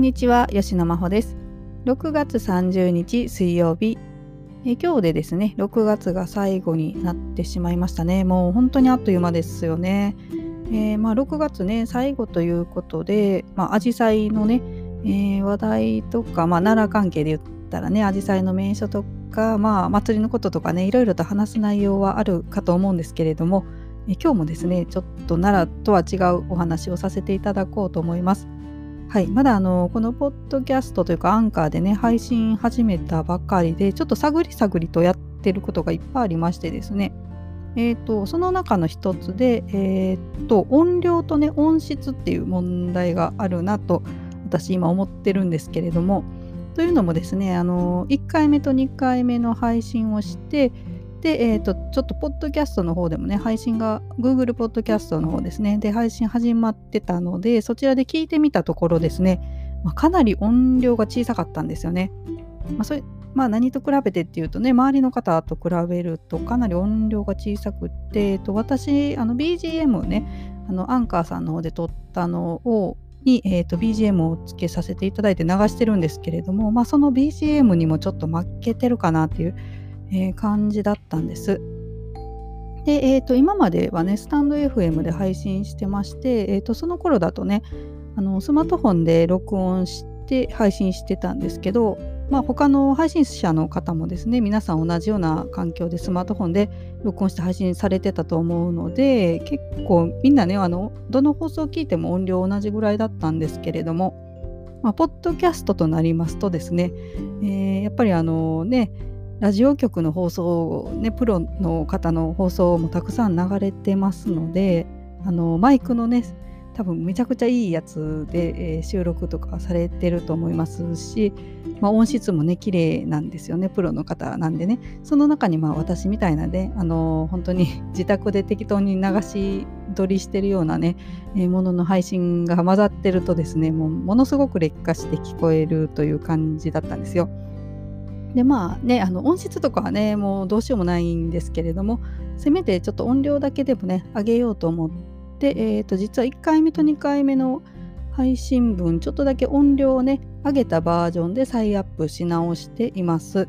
んにちは吉野真帆です。6月30日水曜日。え今日でですね6月が最後になってしまいましたね。もう本当にあっという間ですよね、えー、まあ、6月ね最後ということでまあ紫陽花のね、えー、話題とか、まあ、奈良関係で言ったらね紫陽花の名所とか、まあ、祭りのこととかねいろいろと話す内容はあるかと思うんですけれどもえ今日もですねちょっと奈良とは違うお話をさせていただこうと思います。はい、まだあのこのポッドキャストというかアンカーでね配信始めたばかりでちょっと探り探りとやってることがいっぱいありましてですね。えーと、その中の一つで、えーと、音量とね音質っていう問題があるなと私今思ってるんですけれども。というのもですねあの1回目と2回目の配信をしてで、えーと、ちょっとポッドキャストの方でもね、配信が Google ポッドキャストの方ですね、で、配信始まってたので、そちらで聞いてみたところですね、まあ、かなり音量が小さかったんですよね。まあ、それまあ、何と比べてっていうとね、周りの方と比べるとかなり音量が小さくって、えっと、私、あの BGM ね、あのアンカーさんの方で撮ったのを、に、えーと、BGM をつけさせていただいて流してるんですけれども、まあ、その BGM にもちょっと負けてるかなっていうえ、感じだったんです。で、えーと、今まではね、スタンド FM で配信してまして、えーと、その頃だとね、あのスマートフォンで録音して配信してたんですけど、まあ、他の配信者の方もですね、皆さん同じような環境でスマートフォンで録音して配信されてたと思うので、結構みんなね、あのどの放送を聞いても音量同じぐらいだったんですけれども、まあ、ポッドキャストとなりますとですね、えー、やっぱりあのね、ラジオ局の放送、ね、プロの方の放送もたくさん流れてますのであのマイクのね多分めちゃくちゃいいやつで、えー、収録とかされてると思いますし、まあ、音質もね綺麗なんですよねプロの方なんでねその中にまあ私みたいなねあの本当に 自宅で適当に流し撮りしてるようなね、えー、ものの配信が混ざってるとですねもうものすごく劣化して聞こえるという感じだったんですよ。でまあねあの音質とかはねもうどうしようもないんですけれどもせめてちょっと音量だけでもね上げようと思って、えー、と実は1回目と2回目の配信分ちょっとだけ音量をね上げたバージョンで再アップし直しています。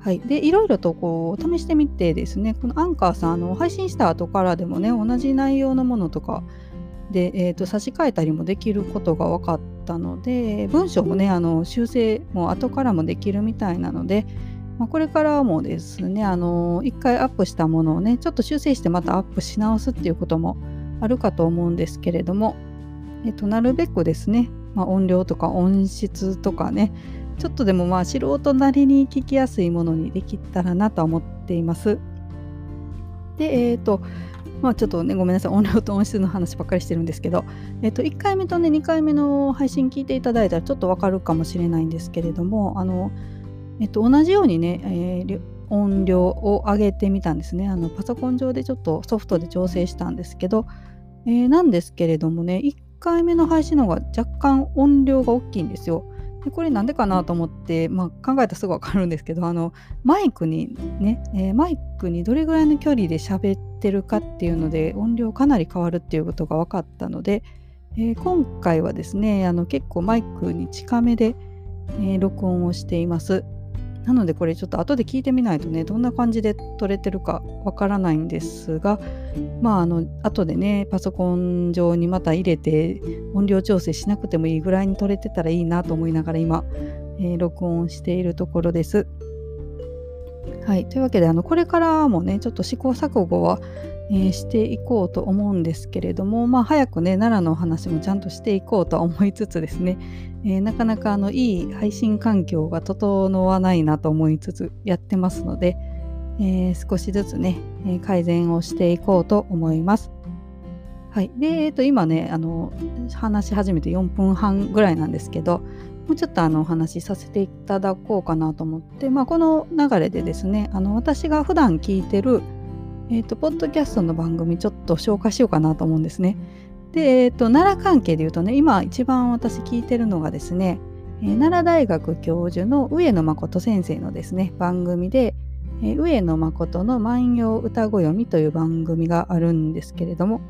はい、でいろいろとこう試してみてですねこのアンカーさんあの配信した後からでもね同じ内容のものとかで、えーと、差し替えたりもできることが分かったので文章もねあの修正も後からもできるみたいなので、まあ、これからもですねあの1回アップしたものをねちょっと修正してまたアップし直すっていうこともあるかと思うんですけれども、えーと、なるべくですね、まあ、音量とか音質とかねちょっとでもまあ素人なりに聞きやすいものにできたらなと思っています。で、えっ、ー、と、まあちょっとね、ごめんなさい、音量と音質の話ばっかりしてるんですけど、えっと、1回目とね、2回目の配信聞いていただいたらちょっとわかるかもしれないんですけれども、あの、えっと、同じようにね、えー、音量を上げてみたんですね。あのパソコン上でちょっとソフトで調整したんですけど、えー、なんですけれどもね、1回目の配信の方が若干音量が大きいんですよ。でこれなんでかなと思って、まあ、考えたらすぐ分かるんですけどあのマイクにね、えー、マイクにどれぐらいの距離で喋ってるかっていうので音量かなり変わるっていうことが分かったので、えー、今回はですねあの結構マイクに近めで、えー、録音をしています。なのでこれちょっと後で聞いてみないとねどんな感じで撮れてるかわからないんですがまああの後でねパソコン上にまた入れて音量調整しなくてもいいぐらいに撮れてたらいいなと思いながら今、えー、録音しているところです。はい、というわけであのこれからもねちょっと試行錯誤はえー、していこうと思うんですけれども、まあ、早くね奈良のお話もちゃんとしていこうと思いつつですね、えー、なかなかあのいい配信環境が整わないなと思いつつやってますので、えー、少しずつね、え改善をしていこうと思います。はい、で、えー、と今ねあの話し始めて4分半ぐらいなんですけどもうちょっとあのお話しさせていただこうかなと思って、まあ、この流れでですねあの私が普段聞いてるえっ、ー、と、ポッドキャストの番組ちょっと紹介しようかなと思うんですね。で、えっ、ー、と、奈良関係で言うとね、今一番私聞いてるのがですね、えー、奈良大学教授の上野誠先生のですね、番組で、えー、上野誠の万葉歌子読みという番組があるんですけれども、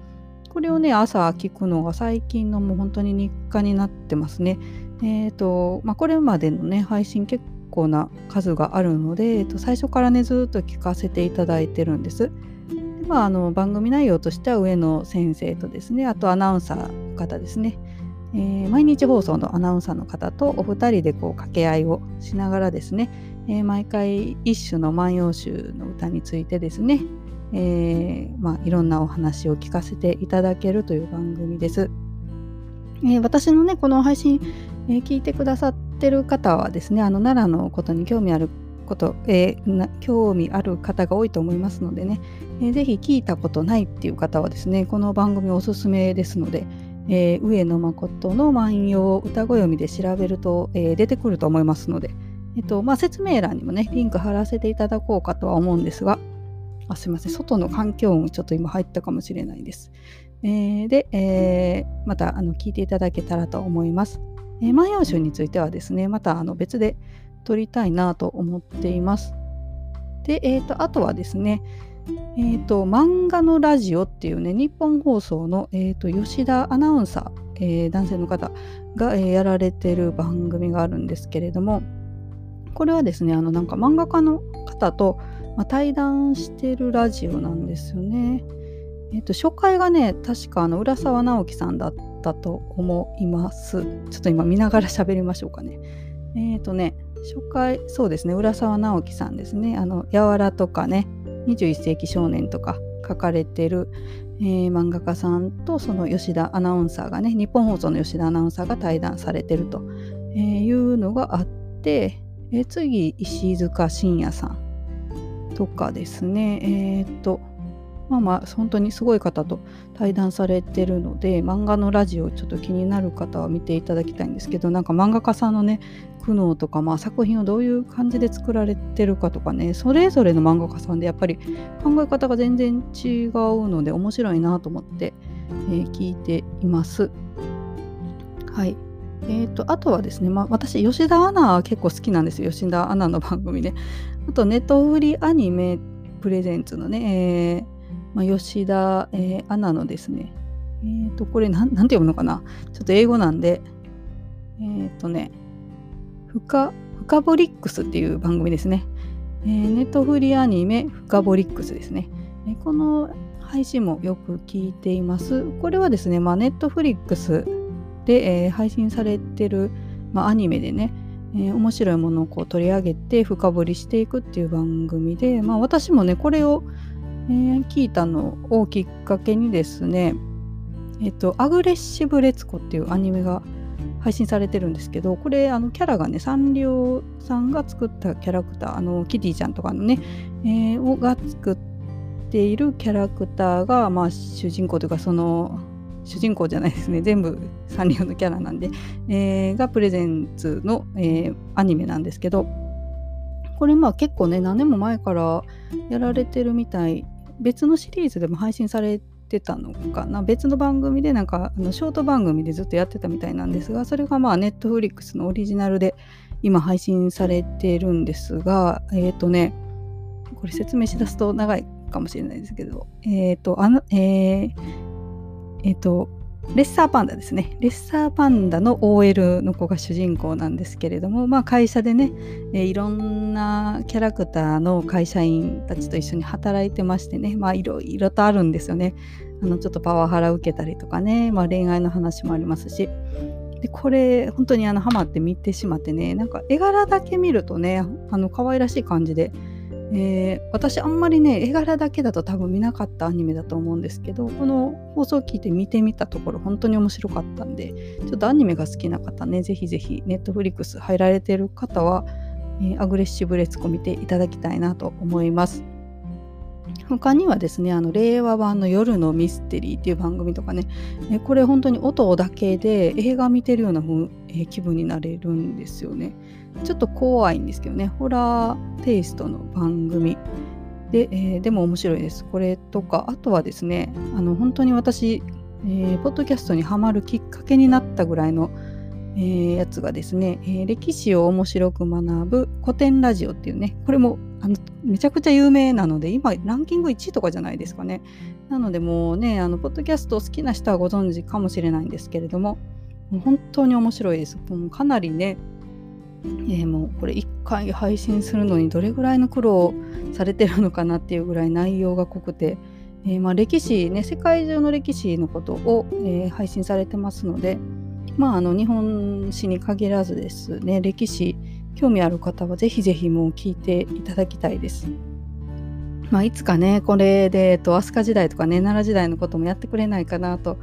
これをね、朝聞くのが最近のもう本当に日課になってますね。えーとまあ、これまでのね配信結構な数があるので、えー、と最初からねずっと聞かせていただいてるんです。でまあ、あの番組内容としては上野先生とですねあとアナウンサーの方ですね、えー、毎日放送のアナウンサーの方とお二人でこう掛け合いをしながらですね、えー、毎回一種の万葉集の歌についてですね、えーまあ、いろんなお話を聞かせていただけるという番組です。えー、私のねこの配信、えー、聞いてくださってる方はですねあの奈良のことに興味あること、えー、興味ある方が多いと思いますのでね、えー、ぜひ聞いたことないっていう方はですねこの番組おすすめですので、えー、上野誠の万葉歌子読みで調べると、えー、出てくると思いますので、えっとまあ、説明欄にもねリンク貼らせていただこうかとは思うんですがあすいません外の環境音ちょっと今入ったかもしれないです。えー、で、えー、またあの聞いていただけたらと思います。えー、万葉集についてはですね、またあの別で撮りたいなと思っています。で、えーと、あとはですね、えーと、漫画のラジオっていうね、日本放送の、えーと、吉田アナウンサー、えー、男性の方が、えー、やられてる番組があるんですけれども、これはですね、あのなんか漫画家の方と、まあ、対談してるラジオなんですよね。えっ、と、初回がね、確かあの浦沢直樹さんだったたと思います。ちょっと今見ながら喋りましょうかね。えっ、ー、とね、初回、そうですね、浦沢直樹さんですね。あの、やわらとかね、21世紀少年とか書かれてる、えー、漫画家さんとその吉田アナウンサーがね、日本放送の吉田アナウンサーが対談されてるというのがあって、えー、次、石塚信也さんとかですね、えっ、ー、と、まあまあ本当にすごい方と対談されてるので漫画のラジオちょっと気になる方は見ていただきたいんですけどなんか漫画家さんのね苦悩とか、まあ、作品をどういう感じで作られてるかとかねそれぞれの漫画家さんでやっぱり考え方が全然違うので面白いなと思って、えー、聞いています。はいえーと、あとはですね、まあ、私吉田アナ結構好きなんですよ吉田アナの番組で。あとネットフリアニメプレゼンツのね、えーまあ、吉田、えー、アナのですね、えっ、ー、と、これなん、なんて読むのかな？ちょっと英語なんで、えっ、ー、とね、フカ、フカボリックスっていう番組ですね。えー、ネットフリアニメフカボリックスですね。え、この配信もよく聞いています。これはですね、まあ、ネットフリックスで、えー、配信されてる、まあ、アニメでね、えー、面白いものをこう取り上げて深掘りしていくっていう番組で、まあ、私もねこれを、聞いたのをきっかけにですね、えっと、アグレッシブレツコっていうアニメが配信されてるんですけど、これ、あの、キャラがね、サンリオさんが作ったキャラクター、あの、キティちゃんとかのね、えー、が作っているキャラクターが、まあ、主人公というか、その、主人公じゃないですね、全部サンリオのキャラなんで、えー、がプレゼンツの、えー、アニメなんですけど、これまあ結構ね、何年も前からやられてるみたい別のシリーズでも配信されてたのかな？別の番組でなんかあのショート番組でずっとやってたみたいなんですがそれがまあネットフリックスのオリジナルで今配信されてるんですがえっ、ー、とねこれ説明しだすと長いかもしれないですけどえっ、ー、とあのえー、えー、とレッサーパンダですね。レッサーパンダの OL の子が主人公なんですけれども、まあ、会社でね、えー、いろんなキャラクターの会社員たちと一緒に働いてましてね、まあ、いろいろとあるんですよね。あのちょっとパワハラ受けたりとかね、まあ、恋愛の話もありますし。でこれ本当にあのハマって見てしまってねなんか絵柄だけ見るとねあの可愛らしい感じでえー、私あんまりね絵柄だけだと多分見なかったアニメだと思うんですけどこの放送を聞いて見てみたところ本当に面白かったんでちょっとアニメが好きな方ねぜひぜひネットフリックス入られてる方は、えー、アグレッシブレツコ見ていただきたいなと思います。他にはですねあの令和版の夜のミステリーっていう番組とかね、えこれ本当に音だけで映画見てるような、え気分になれるんですよねちょっと怖いんですけどね、ホラーテイストの番組で、えー、でも面白いです。これとか、あとはですね、あの本当に私、えー、ポッドキャストにはまるきっかけになったぐらいの、えー、やつがですね、えー、歴史を面白く学ぶ古典ラジオっていうね、これもあのめちゃくちゃ有名なので、今ランキング1位とかじゃないですかね。なのでもうね、あのポッドキャスト好きな人はご存知かもしれないんですけれども、もう本当に面白いです。もうかなりね、えー、もうこれ1回配信するのにどれぐらいの苦労されてるのかなっていうぐらい内容が濃くて、えー、まあ歴史ね世界中の歴史のことを、えー、配信されてますので、まあ、あの日本史に限らずですね歴史興味ある方はぜひぜひもう聞いていただきたいです。まあ、いつかねこれで、えっと、飛鳥時代とかね奈良時代のこともやってくれないかなと、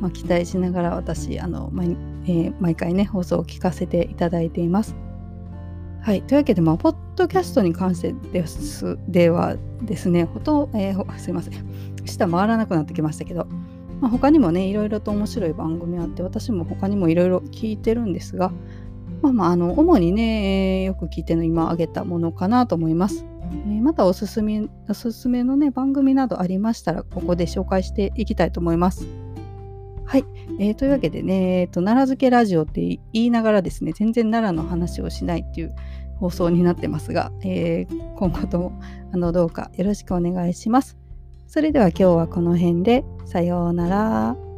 まあ、期待しながら私あの毎,、えー、毎回ね放送を聞かせていただいています。はい、というわけで、まあ、ポッドキャストに関してですではですね、ほとえー、すいません、下回らなくなってきましたけど、まあ、他にもね、いろいろと面白い番組あって、私も他にもいろいろ聞いてるんですが、まあまあ、あの主にね、よく聞いてるの今挙げたものかなと思います。えー、またおすすめおすすめのね番組などありましたらここで紹介していきたいと思います。はい、えー、というわけでね、えーと、奈良漬けラジオって言いながらですね全然奈良の話をしないっていう放送になってますが、えー、今後ともあのどうかよろしくお願いします。それでは今日はこの辺でさようなら。